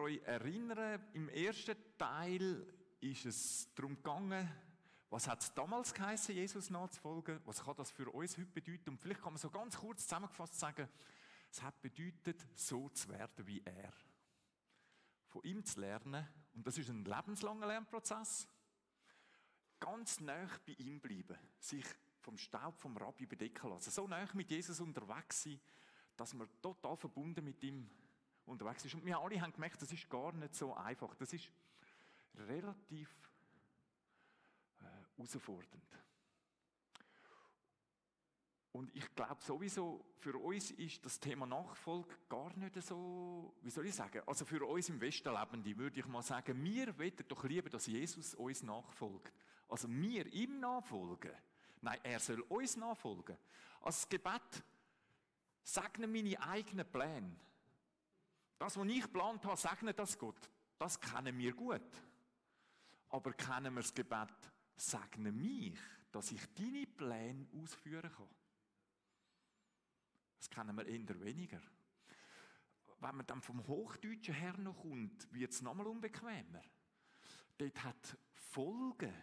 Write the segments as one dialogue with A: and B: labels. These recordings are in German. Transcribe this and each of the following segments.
A: euch erinnern, im ersten Teil ist es darum gegangen, was hat es damals geheißen, Jesus nachzufolgen? Was kann das für uns heute bedeuten? Und vielleicht kann man so ganz kurz zusammengefasst sagen, es hat bedeutet, so zu werden wie er. Von ihm zu lernen, und das ist ein lebenslanger Lernprozess, ganz nah bei ihm bleiben, sich vom Staub vom Rabbi bedecken lassen, so nah mit Jesus unterwegs sein, dass man total verbunden mit ihm unterwegs ist. Und wir alle haben gemerkt, das ist gar nicht so einfach. Das ist relativ äh, herausfordernd. Und ich glaube sowieso, für uns ist das Thema Nachfolge gar nicht so, wie soll ich sagen, also für uns im Westen Lebende würde ich mal sagen, wir wollen doch lieber, dass Jesus uns nachfolgt. Also wir ihm nachfolgen. Nein, er soll uns nachfolgen. Als Gebet segne meine eigenen Pläne. Das, was ich geplant habe, segne das Gott. Das kennen wir gut. Aber kennen wir das Gebet, segne mich, dass ich deine Pläne ausführen kann. Das kennen wir eher weniger. Wenn man dann vom Hochdeutschen her noch kommt, wird es nochmal unbequemer. Dort hat Folgen,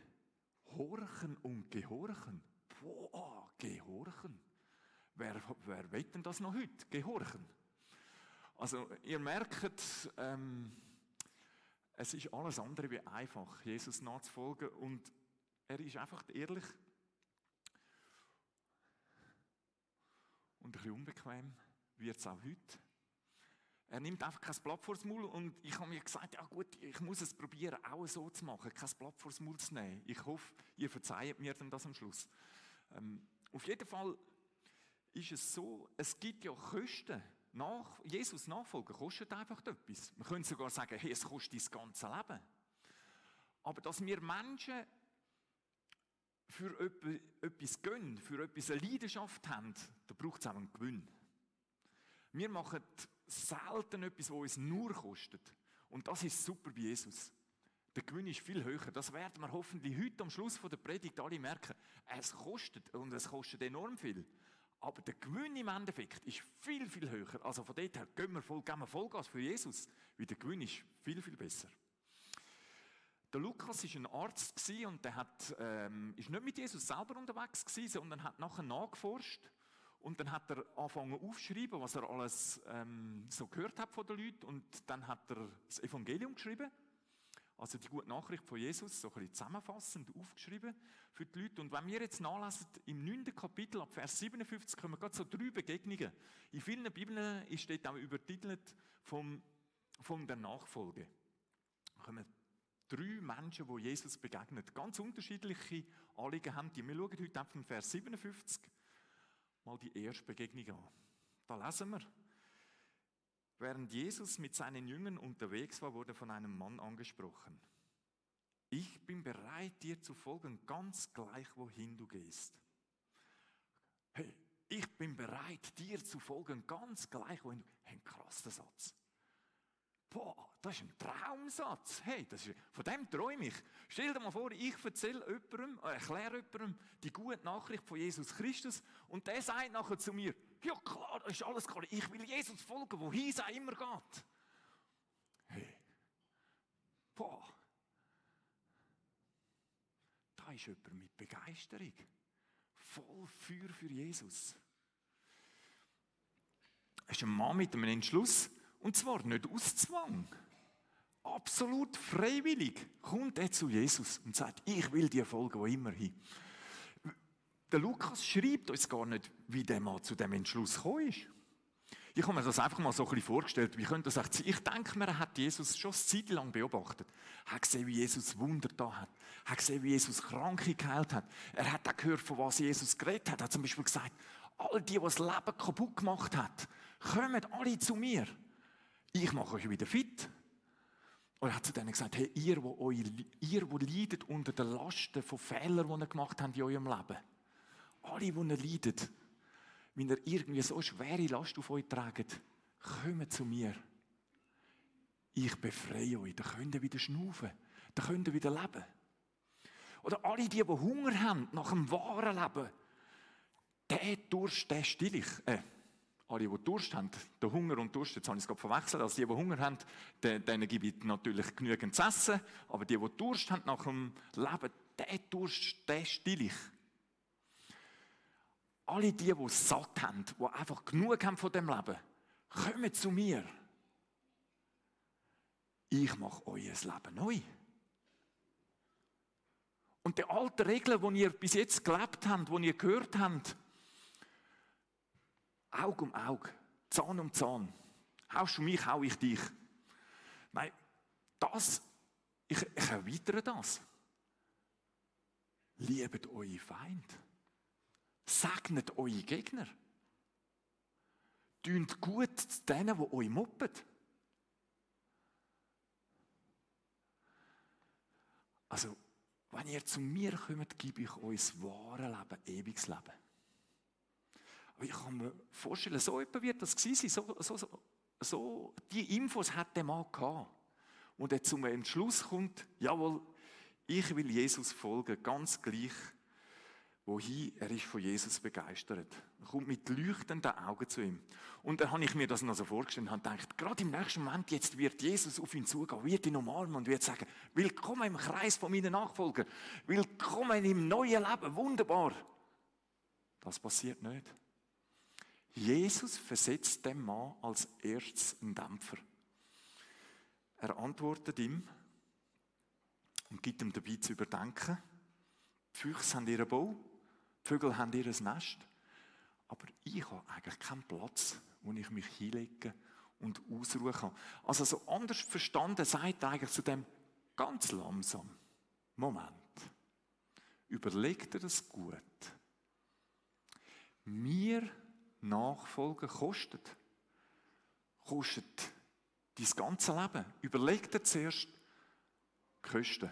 A: Horchen und Gehorchen. Boah, Gehorchen. Wer, wer will denn das noch heute? Gehorchen. Also, ihr merkt, ähm, es ist alles andere wie einfach, Jesus nachzufolgen und er ist einfach ehrlich und ein bisschen unbequem wird es auch heute. Er nimmt einfach kein Blatt vors Maul und ich habe mir gesagt, ja gut, ich muss es probieren, auch so zu machen, kein Blatt vors Maul zu nehmen. Ich hoffe, ihr verzeiht mir dann das am Schluss. Ähm, auf jeden Fall ist es so, es gibt ja Kosten. Nach, Jesus nachfolgen kostet einfach etwas. Man könnte sogar sagen, hey, es kostet das ganze Leben. Aber dass wir Menschen für etwas gönnen, für etwas eine Leidenschaft haben, da braucht es auch einen Gewinn. Wir machen selten etwas, was uns nur kostet. Und das ist super bei Jesus. Der Gewinn ist viel höher. Das werden wir hoffentlich heute am Schluss der Predigt alle merken. Es kostet und es kostet enorm viel. Aber der Gewinn im Endeffekt ist viel, viel höher. Also von dort her gehen wir, voll, gehen wir Vollgas für Jesus, weil der Gewinn ist viel, viel besser. Der Lukas war ein Arzt und der hat, ähm, ist nicht mit Jesus selber unterwegs gewesen, sondern hat nachher nachgeforscht und dann hat er angefangen aufzuschreiben, was er alles ähm, so gehört hat von den Leuten und dann hat er das Evangelium geschrieben, also die gute Nachricht von Jesus, so ein bisschen zusammenfassend aufgeschrieben für die Leute. Und wenn wir jetzt nachlesen, im 9. Kapitel, ab Vers 57, kommen gerade so drei Begegnungen. In vielen Bibeln dort auch übertitelt vom, von der Nachfolge. Da kommen drei Menschen, wo Jesus begegnet, ganz unterschiedliche Anliegen haben. Die. Wir schauen heute einfach Vers 57 mal die erste Begegnung an. Da lesen wir. Während Jesus mit seinen Jüngern unterwegs war, wurde von einem Mann angesprochen. Ich bin bereit, dir zu folgen, ganz gleich, wohin du gehst. Hey, ich bin bereit, dir zu folgen, ganz gleich, wohin du gehst. Ein krasser Satz. Boah, das ist ein Traumsatz. Hey, das ist, von dem träume ich. Stell dir mal vor, ich erzähle jemandem, äh, erkläre jemandem die gute Nachricht von Jesus Christus und der sagt nachher zu mir, ja klar, ist alles klar, ich will Jesus folgen, wohin es auch immer geht. Hey, boah, da ist jemand mit Begeisterung, voll Feuer für Jesus. Es ist ein Mann mit einem Entschluss, und zwar nicht aus Zwang. Absolut freiwillig kommt er zu Jesus und sagt, ich will dir folgen, wo immer hin. Der Lukas schreibt uns gar nicht, wie der mal zu dem Entschluss gekommen ist. Ich habe mir das einfach mal so ein bisschen vorgestellt. Wie könnte das? Ich denke mir, er hat Jesus schon eine Zeit lang beobachtet. Er hat gesehen, wie Jesus Wunder da hat. Er hat gesehen, wie Jesus Kranke geheilt hat. Er hat auch gehört, von was Jesus geredet hat. Er hat zum Beispiel gesagt, all die, die das Leben kaputt gemacht hat, kommen alle zu mir ich mache euch wieder fit. Und er hat zu denen gesagt, hey, ihr, wo, euch, ihr, wo leidet unter den Lasten von Fehlern, die ihr gemacht habt in eurem Leben. Alle, die ihr leidet, wenn ihr irgendwie so schwere Last auf euch tragt, kommt zu mir. Ich befreie euch. Dann könnt ihr wieder schnaufen. Dann könnt ihr wieder leben. Oder alle die, die Hunger haben nach dem wahren Leben, der Durst, der still ich. Äh, alle, die Durst haben, der Hunger und Durst, jetzt habe ich es gerade verwechselt, also die, die Hunger haben, denen gebe ich natürlich genügend zu essen, aber die, die Durst haben nach dem Leben, der Durst, der still ich. Alle die, die satt haben, die einfach genug haben von dem Leben, kommen zu mir. Ich mache euer Leben neu. Und die alten Regeln, die ihr bis jetzt gelebt habt, die ihr gehört habt, Auge um Auge, Zahn um Zahn. Haust du mich, hau ich dich. Nein, das, ich, ich erweitere das. Liebet eure Feind. Segnet eure Gegner. Tünt gut zu denen, die euch moppen. Also, wenn ihr zu mir kommt, gebe ich euch das wahre Leben, ewiges Leben. Aber ich kann mir vorstellen, so etwa wird das gewesen sein. So, so, so, so, die Infos hat der Mann gehabt. Und er zum Entschluss kommt, jawohl, ich will Jesus folgen, ganz gleich, wohin er ist von Jesus begeistert. Er kommt mit leuchtenden Augen zu ihm. Und dann habe ich mir das noch so vorgestellt und habe gedacht, gerade im nächsten Moment, jetzt wird Jesus auf ihn zugehen, wird ihn umarmen und wird sagen, willkommen im Kreis von meinen Nachfolgern, willkommen im neuen Leben, wunderbar. Das passiert nicht. Jesus versetzt dem Mann als erstes einen Dämpfer. Er antwortet ihm und gibt ihm dabei zu überdenken. Die Füchse haben ihren Bau, Vögel haben ihr Nest, aber ich habe eigentlich keinen Platz, wo ich mich hinlegen und ausruhen kann. Also so anders verstanden sagt eigentlich zu dem ganz langsam, Moment, überleg dir das gut. Mir Nachfolgen kostet. Kostet dein ganze Leben. Überleg dir zuerst Kosten,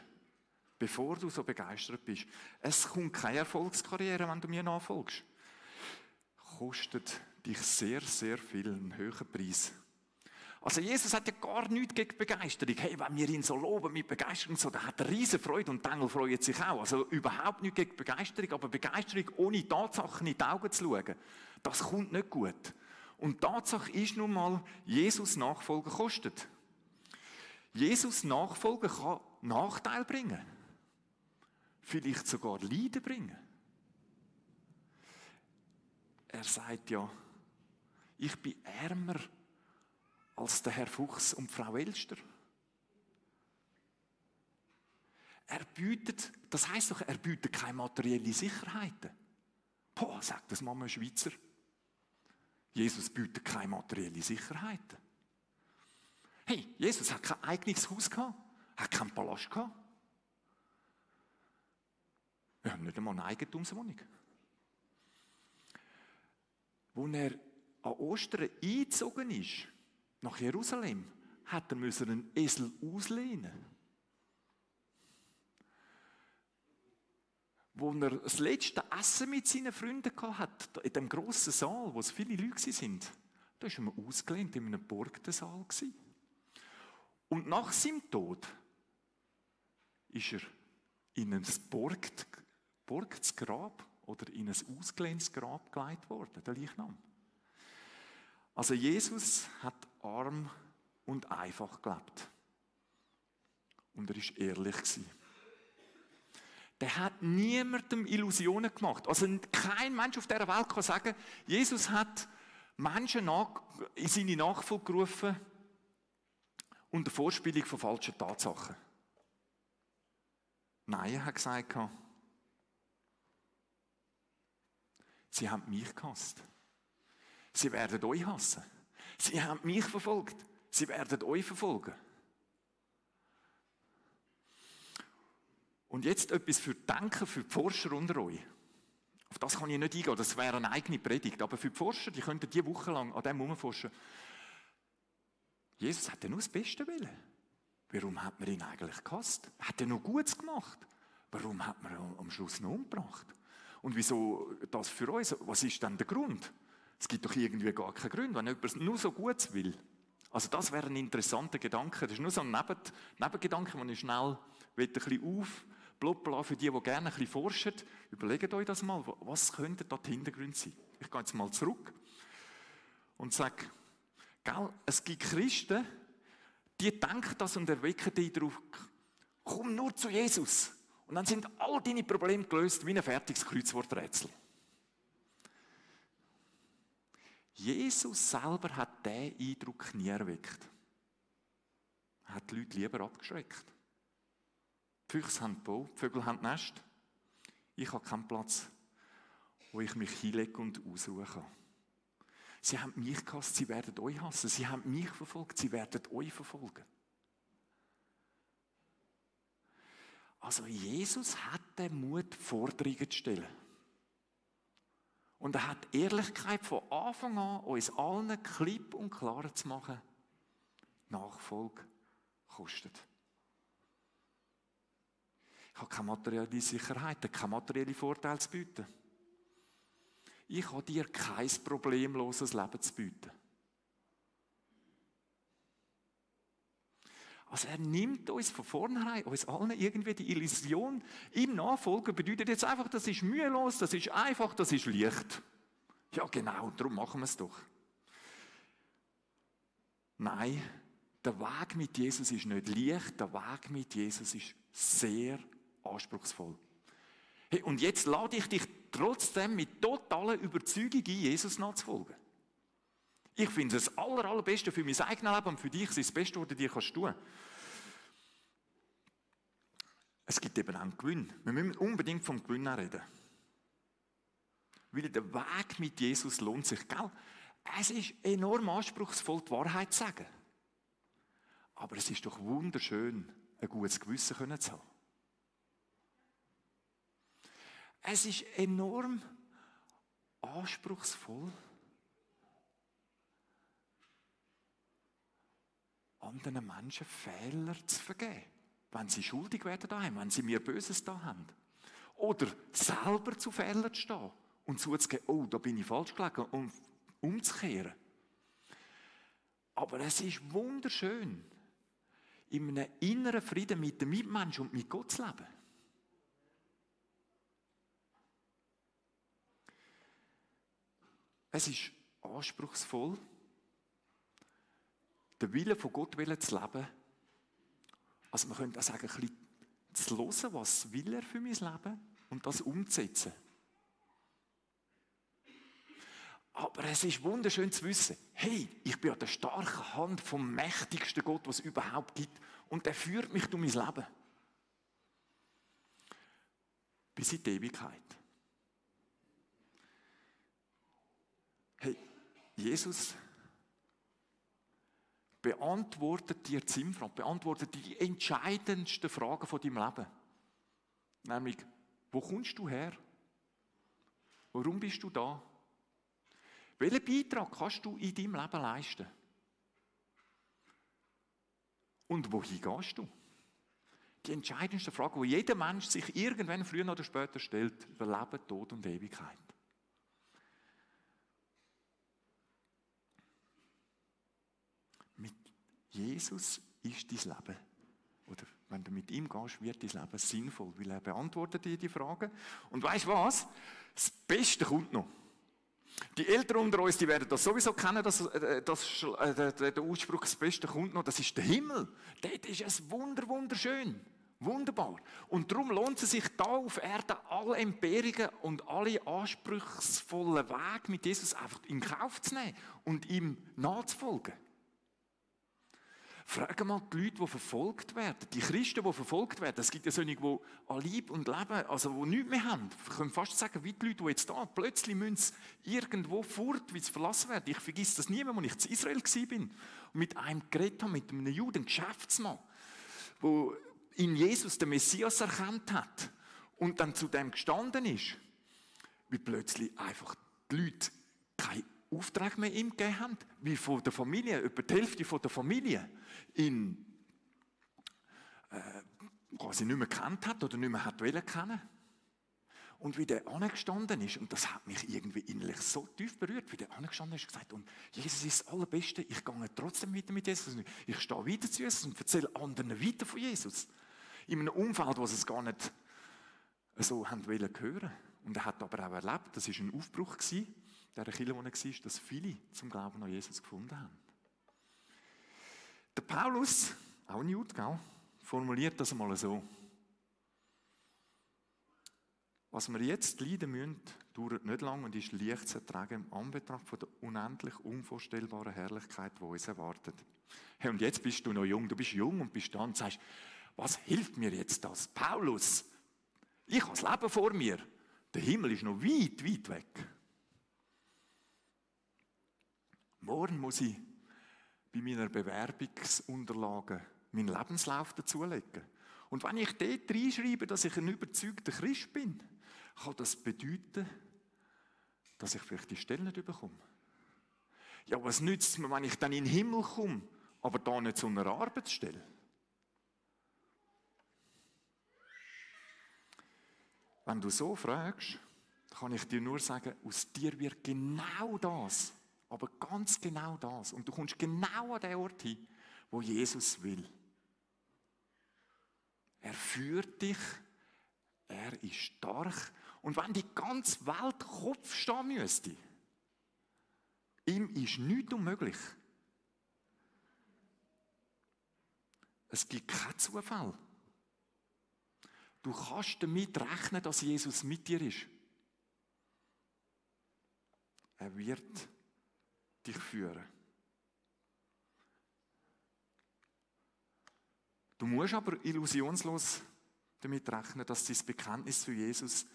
A: bevor du so begeistert bist. Es kommt keine Erfolgskarriere, wenn du mir nachfolgst. Kostet dich sehr, sehr viel, einen höheren Preis. Also Jesus hat ja gar nichts gegen Begeisterung. Hey, wenn wir ihn so loben mit Begeisterung, so, dann hat er riesen Freude und die Engel freuen sich auch. Also überhaupt nichts gegen Begeisterung, aber Begeisterung ohne Tatsachen in die Augen zu schauen, das kommt nicht gut. Und Tatsache ist nun mal, Jesus Nachfolger kostet. Jesus Nachfolger kann Nachteil bringen. Vielleicht sogar Leiden bringen. Er sagt ja, ich bin ärmer als der Herr Fuchs und Frau Elster. Er bietet, das heißt doch, er bietet keine materielle Sicherheiten. Boah, sagt das Mama Schweizer. Jesus bietet keine materielle Sicherheiten. Hey, Jesus hat kein eigenes Haus gehabt, hat keinen Palast gehabt. Er hat nicht einmal eine Eigentumswohnung. Als er an Ostern eingezogen ist, nach Jerusalem, hat er einen Esel auslehnen. Wo er das letzte Essen mit seinen Freunden hatte, in dem grossen Saal, wo es viele Leute sind, da war er ausgelehnt in einem Burgsaal. Und nach seinem Tod ist er in ein Burgtes Grab oder in ein ausgelehntes Grab gelegt worden, der Leichnam. Also Jesus hat arm und einfach gelebt. Und er war ehrlich. Der hat niemandem Illusionen gemacht. Also kein Mensch auf dieser Welt kann sagen, Jesus hat Menschen in seine Nachfolge gerufen unter Vorspielung von falschen Tatsachen. Nein, er hat gesagt, sie haben mich gehasst. Sie werden euch hassen. Sie haben mich verfolgt. Sie werden euch verfolgen. Und jetzt etwas für die Denker, für die Forscher unter euch. Auf das kann ich nicht eingehen, das wäre eine eigene Predigt. Aber für die Forscher, die könnten die Woche lang an dem herumforschen. Jesus hat ja nur das Beste wollen. Warum hat man ihn eigentlich gehasst? Hat er noch Gutes gemacht? Warum hat man ihn am Schluss noch umgebracht? Und wieso das für uns? Was ist denn der Grund? Es gibt doch irgendwie gar keinen Grund, wenn jemand nur so gut will. Also das wäre ein interessanter Gedanke. Das ist nur so ein Neben Nebengedanke, den ich schnell ein bisschen Blubla für die, die gerne ein bisschen forschen, überlegt euch das mal, was könnte da die Hintergründe sein? Ich gehe jetzt mal zurück und sage, gell, es gibt Christen, die denken das und erwecken dich darauf, komm nur zu Jesus. Und dann sind all deine Probleme gelöst wie ein fertiges Kreuzworträtsel. Jesus selber hat diesen Eindruck nie erweckt. Er hat die Leute lieber abgeschreckt. Die Füchse haben Bau, die Vögel haben Nest. Ich habe keinen Platz, wo ich mich hinlege und ausruhen kann. Sie haben mich gehasst, sie werden euch hassen. Sie haben mich verfolgt, sie werden euch verfolgen. Also Jesus hat den Mut, Forderungen zu stellen. Und er hat Ehrlichkeit von Anfang an, uns allen klipp und klar zu machen, Nachfolge kostet. Ich habe keine materielle Sicherheit, keine materielle Vorteile zu bieten. Ich habe dir kein problemloses Leben zu bieten. Also er nimmt uns von vornherein, uns allen irgendwie die Illusion, ihm nachfolgen bedeutet jetzt einfach, das ist mühelos, das ist einfach, das ist leicht. Ja genau, darum machen wir es doch. Nein, der Weg mit Jesus ist nicht leicht, der Weg mit Jesus ist sehr anspruchsvoll. Hey, und jetzt lade ich dich trotzdem mit totaler Überzeugung ein, Jesus nachzufolgen. Ich finde es das aller, allerbeste für mein eigenes Leben und für dich ist das Beste, was du dir kannst tun Es gibt eben auch einen Gewinn. Wir müssen unbedingt vom Gewinn reden. Weil der Weg mit Jesus lohnt sich, gell? Es ist enorm anspruchsvoll, die Wahrheit zu sagen. Aber es ist doch wunderschön, ein gutes Gewissen zu haben. Es ist enorm anspruchsvoll, anderen Menschen Fehler zu vergeben, wenn sie schuldig werden daheim, wenn sie mir Böses da haben. Oder selber zu Fehlern zu stehen und zuzugeben, oh, da bin ich falsch gelegen, und umzukehren. Aber es ist wunderschön, in einem inneren Frieden mit dem Mitmenschen und mit Gott zu leben. Es ist anspruchsvoll, den Willen von Gott zu leben. Also man könnte auch sagen, ein bisschen zu hören, was will er für mein Leben und das umzusetzen. Aber es ist wunderschön zu wissen, hey, ich bin an der starken Hand vom mächtigsten Gott, was es überhaupt gibt. Und er führt mich durch mein Leben. Bis in die Ewigkeit. Hey, Jesus beantwortet dir Zimmfrage, beantwortet die entscheidendsten Fragen von deinem Leben. Nämlich, wo kommst du her? Warum bist du da? Welchen Beitrag kannst du in deinem Leben leisten? Und wohin gehst du? Die entscheidendste Frage, die jeder Mensch sich irgendwann früher oder später stellt, über Leben, Tod und Ewigkeit. Jesus ist dein Leben. Oder wenn du mit ihm gehst, wird dein Leben sinnvoll, weil er beantwortet dir die Fragen. Und weißt was? Das Beste kommt noch. Die Eltern unter uns, die werden das sowieso kennen, dass, äh, dass äh, der Ausspruch, das Beste kommt noch, das ist der Himmel. Dort ist es wunder, wunderschön. Wunderbar. Und darum lohnt es sich da auf Erden alle Empörungen und alle anspruchsvollen Wege mit Jesus einfach in Kauf zu nehmen und ihm nachzufolgen. Frag mal die Leute, die verfolgt werden, die Christen, die verfolgt werden. Es gibt ja solche, die an Lieb und Leben, also die nichts mehr haben. Ich kann fast sagen, wie die Leute, die jetzt da plötzlich müssen irgendwo fort, wie sie verlassen werden. Ich vergesse das nie, als ich zu Israel war und mit einem geredet habe, mit einem Juden, einem Geschäftsmann, der in Jesus den Messias erkannt hat und dann zu dem gestanden ist, wie plötzlich einfach die Leute Auftrag mehr ihm gegeben haben, wie von der Familie, über die Hälfte von der Familie ihn äh, quasi nicht mehr kennt hat oder nicht mehr hat wollen kennen. Und wie der angestanden ist, und das hat mich irgendwie innerlich so tief berührt, wie der angestanden ist und gesagt, und Jesus ist das Allerbeste, ich gehe trotzdem weiter mit Jesus, ich stehe weiter zu Jesus und erzähle anderen weiter von Jesus. In einem Umfeld, wo es gar nicht so haben hören Und er hat aber auch erlebt, das war ein Aufbruch, gewesen, der Kirche, wo er war, dass viele zum Glauben an Jesus gefunden haben. Der Paulus, auch ein Jude, formuliert das einmal so. Was wir jetzt leiden müssen, dauert nicht lang und ist leicht zu ertragen im Anbetracht von der unendlich unvorstellbaren Herrlichkeit, die uns erwartet. Hey, und jetzt bist du noch jung, du bist jung und bist da und sagst, was hilft mir jetzt das? Paulus, ich habe das Leben vor mir. Der Himmel ist noch weit, weit weg. Morgen muss ich bei meiner Bewerbungsunterlage meinen Lebenslauf dazulegen. Und wenn ich dort reinschreibe, dass ich ein überzeugter Christ bin, kann das bedeuten, dass ich vielleicht die Stelle nicht bekomme. Ja, was nützt es mir, wenn ich dann in den Himmel komme, aber da nicht zu einer Arbeitsstelle? Wenn du so fragst, kann ich dir nur sagen, aus dir wird genau das, aber ganz genau das. Und du kommst genau an den Ort hin, wo Jesus will. Er führt dich, er ist stark. Und wenn die ganze Welt Kopf stehen müsste, ihm ist nichts unmöglich. Es gibt keinen Zufall. Du kannst damit rechnen, dass Jesus mit dir ist. Er wird dich führen. Du musst aber illusionslos damit rechnen, dass das Bekenntnis zu Jesus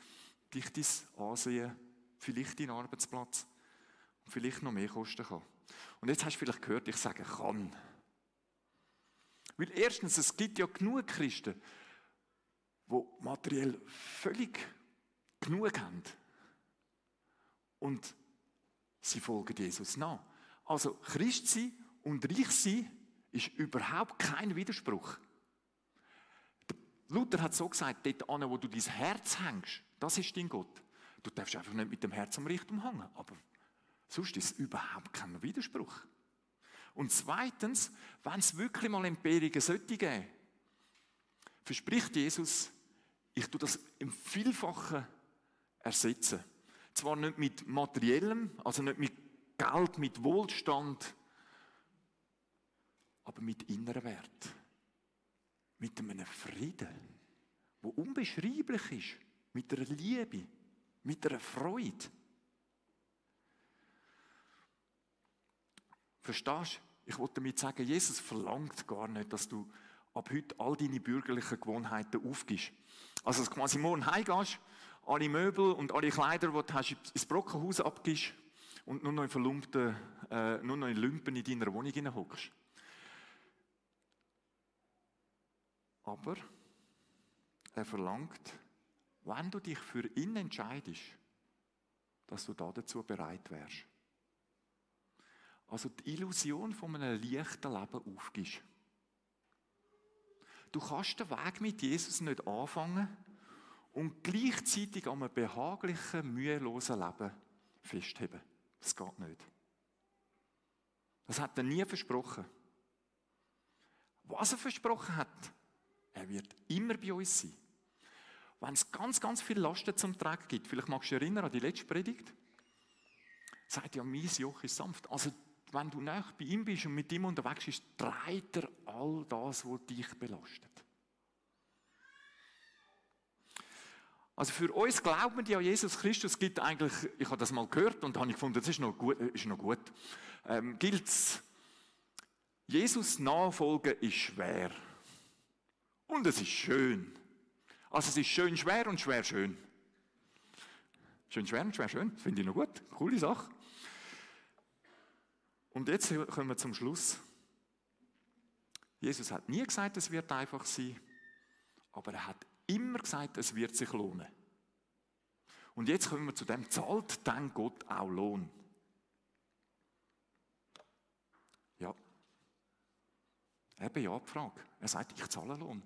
A: dich dein Ansehen, vielleicht deinen Arbeitsplatz und vielleicht noch mehr kosten kann. Und jetzt hast du vielleicht gehört, ich sage kann. Weil erstens, es gibt ja genug Christen, wo materiell völlig genug haben. Und sie folgen Jesus nach. Also Christ sein und reich sein ist überhaupt kein Widerspruch. Luther hat so gesagt, dort an, wo du dein Herz hängst, das ist dein Gott. Du darfst einfach nicht mit dem Herz am Richtung hängen, aber sonst ist es überhaupt kein Widerspruch. Und zweitens, wenn es wirklich mal Empfehlungen sollte geben, verspricht Jesus, ich tue das im Vielfachen ersetzen. Zwar nicht mit materiellem, also nicht mit Geld, mit Wohlstand, aber mit innerem Wert. Mit einem Frieden, wo unbeschreiblich ist, mit einer Liebe, mit einer Freude. Verstehst du? Ich wollte damit sagen, Jesus verlangt gar nicht, dass du ab heute all deine bürgerlichen Gewohnheiten aufgibst. Also, dass du quasi morgen heimgehst, alle Möbel und alle Kleider, die du hast, ins Brockenhaus abgibst und nur noch in verlumpten, äh, nur noch in Lümpen in deiner Wohnung hockst. Aber er verlangt, wenn du dich für ihn entscheidest, dass du da dazu bereit wärst. Also die Illusion von einem leichten Leben aufgibst. Du kannst den Weg mit Jesus nicht anfangen und gleichzeitig an einem behaglichen, mühelosen Leben festheben. Das geht nicht. Das hat er nie versprochen. Was er versprochen hat, er wird immer bei uns sein. Wenn es ganz, ganz viele Lasten zum Tragen gibt, vielleicht magst du dich erinnern an die letzte Predigt, sagt ja, mein Joch ist sanft. Also wenn du näher bei ihm bist und mit ihm unterwegs bist, trägt er all das, was dich belastet. Also für uns glauben die an Jesus Christus gibt eigentlich, ich habe das mal gehört und habe gefunden, das ist noch gut, ist noch gut ähm, gilt es, Jesus nachfolgen ist schwer. Und es ist schön. Also es ist schön schwer und schwer schön. Schön schwer und schwer schön, finde ich noch gut. Coole Sache. Und jetzt kommen wir zum Schluss. Jesus hat nie gesagt, es wird einfach sein, aber er hat immer gesagt, es wird sich lohnen. Und jetzt kommen wir zu dem, zahlt dann Gott auch Lohn? Ja. Eben ja, die Frage. Er sagt, ich zahle Lohn.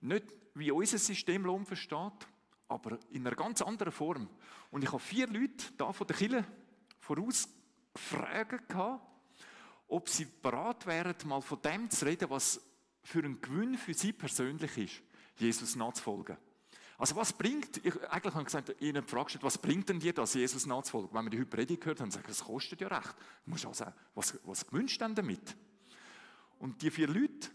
A: Nicht wie unser System Lohn versteht, aber in einer ganz anderen Form. Und ich habe vier Leute da von der Kille voraus gefragt, ob sie bereit wären, mal von dem zu reden, was für ein Gewinn für sie persönlich ist, Jesus nachzufolgen. Also was bringt, ich, eigentlich habe ich gesagt, ihnen gefragt, was bringt denn dir das, Jesus nachzufolgen? Wenn wir die heute Predigt gehört haben, sagen das kostet ja recht. Du musst auch sagen, was, was gewünscht denn damit? Und die vier Leute,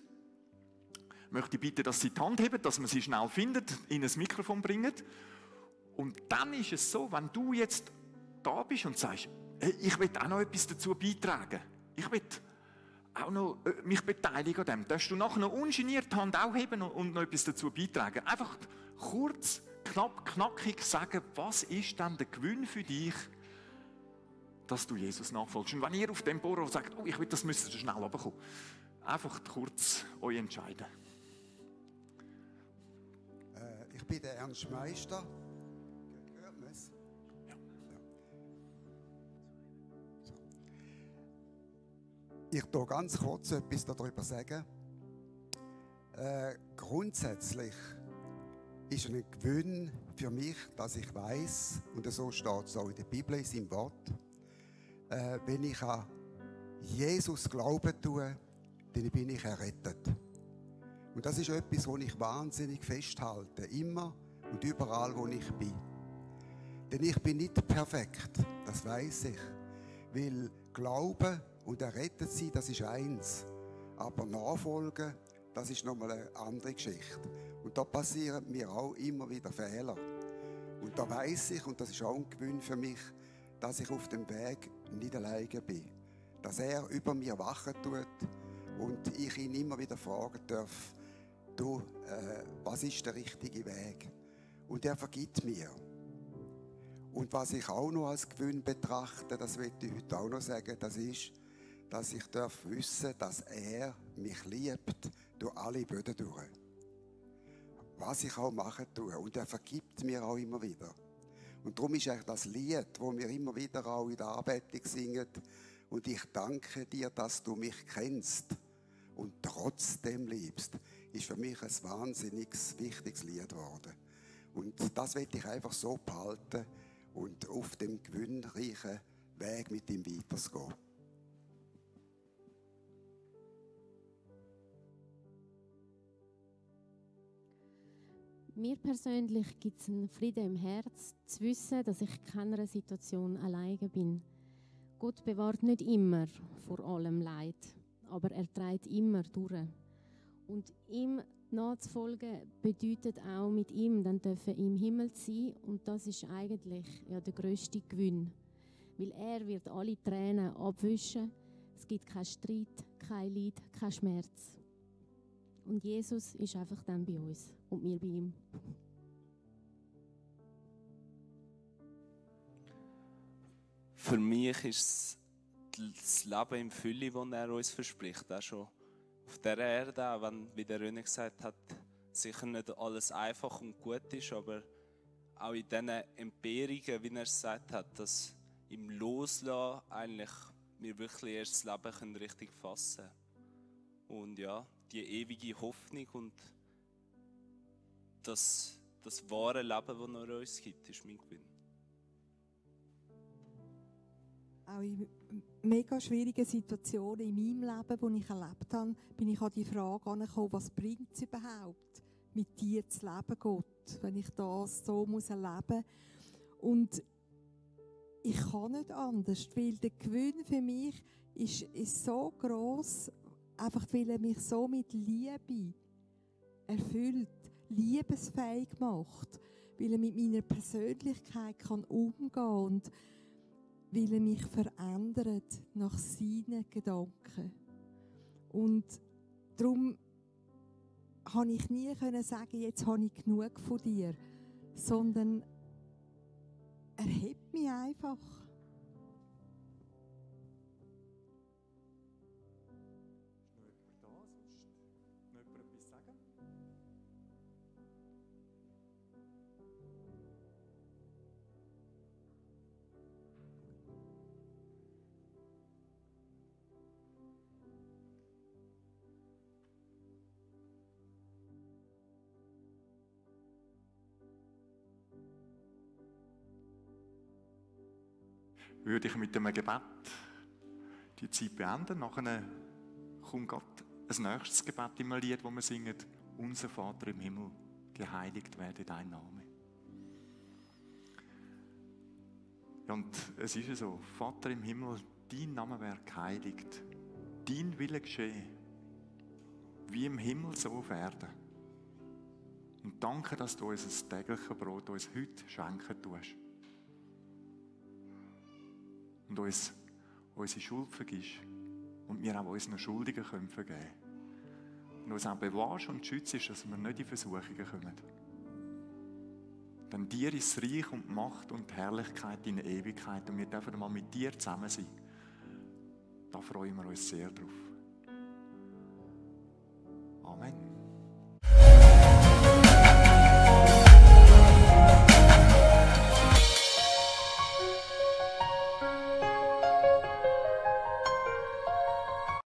A: möchte ich bitten, dass sie die Hand heben, dass man sie schnell findet, in ein Mikrofon bringen. Und dann ist es so, wenn du jetzt da bist und sagst, hey, ich will auch noch etwas dazu beitragen. Ich will auch noch äh, mich beteiligen an dem. Darfst du nachher noch ungeniert die Hand auch heben und noch etwas dazu beitragen? Einfach kurz, knapp, knackig sagen, was ist denn der Gewinn für dich, dass du Jesus nachfolgst? Und wenn ihr auf dem Bohrer sagt, oh, ich will, das müsst ihr schnell runterkommen. Einfach kurz euch entscheiden.
B: Äh, ich bin der Ernst Meister. Ich tue ganz kurz etwas darüber sagen. Äh, grundsätzlich ist ein Gewinn für mich, dass ich weiß und so steht es auch in der Bibel, in seinem Wort, äh, wenn ich an Jesus glauben tue, dann bin ich errettet. Und das ist etwas, wo ich wahnsinnig festhalte, immer und überall, wo ich bin. Denn ich bin nicht perfekt, das weiß ich. Weil Glauben und errettet sein, das ist eins. Aber Nachfolgen, das ist nochmal eine andere Geschichte. Und da passieren mir auch immer wieder Fehler. Und da weiß ich, und das ist auch ein Gewinn für mich, dass ich auf dem Weg nicht alleine bin. Dass er über mir wachen tut und ich ihn immer wieder fragen darf, du, äh, was ist der richtige Weg? Und er vergibt mir. Und was ich auch noch als Gewinn betrachte, das will ich heute auch noch sagen, das ist, dass ich darf wissen, dass er mich liebt durch alle Böden durch. Was ich auch machen tue. Und er vergibt mir auch immer wieder. Und darum ist eigentlich das Lied, wo wir immer wieder auch in der Anbetung singen, und ich danke dir, dass du mich kennst und trotzdem liebst, ist für mich ein wahnsinnig wichtiges Lied geworden. Und das will ich einfach so behalten und auf dem gewinnreichen Weg mit ihm weitergehen.
C: Mir persönlich gibt es einen Frieden im Herz, zu wissen, dass ich in keiner Situation alleine bin. Gott bewahrt nicht immer vor allem Leid, aber er trägt immer durch. Und ihm nachzufolgen bedeutet auch mit ihm dann dürfen im Himmel sein und das ist eigentlich ja der größte Gewinn, weil er wird alle Tränen abwischen. Es gibt keinen Streit, kein Leid, kein Schmerz. Und Jesus ist einfach dann bei uns und wir bei ihm.
D: Für mich ist das Leben im Fülle, das er uns verspricht, auch schon auf der Erde, wenn, wie der René gesagt hat, sicher nicht alles einfach und gut ist, aber auch in diesen Empirungen, wie er es gesagt hat, dass im Loslassen eigentlich wir wirklich erst das Leben können richtig fassen können. Und ja, die ewige Hoffnung und das, das wahre Leben, das er uns gibt, ist mein Gewinn.
E: Auch in mega schwierigen Situationen in meinem Leben, die ich erlebt habe, bin ich an die Frage angekommen, was bringt es überhaupt, mit dir zu leben, Gott, wenn ich das so muss erleben muss. Und ich kann nicht anders, weil der Gewinn für mich ist, ist so groß, einfach weil er mich so mit Liebe erfüllt, liebesfähig macht, weil er mit meiner Persönlichkeit kann umgehen kann weil er mich verändert nach seinen Gedanken. Und darum konnte ich nie können sagen, jetzt habe ich genug von dir, sondern er hebt mich einfach.
A: würde ich mit einem Gebet die Zeit beenden. Nachher kommt Gott ein nächstes Gebet in einem Lied, das wir singen. Unser Vater im Himmel, geheiligt werde dein Name. Ja, und es ist ja so, Vater im Himmel, dein Name wäre geheiligt. Dein Wille geschehe, wie im Himmel so auf Erden. Und danke, dass du uns das tägliche Brot uns heute schenken tust. Und uns unsere Schuld vergisst. Und wir auch unseren Schuldigen können vergeben können. Und uns auch bewahrst und schützt, dass wir nicht in Versuchungen kommen. Denn dir ist Reich und Macht und Herrlichkeit in Ewigkeit. Und wir dürfen mal mit dir zusammen sein. Da freuen wir uns sehr drauf. Amen.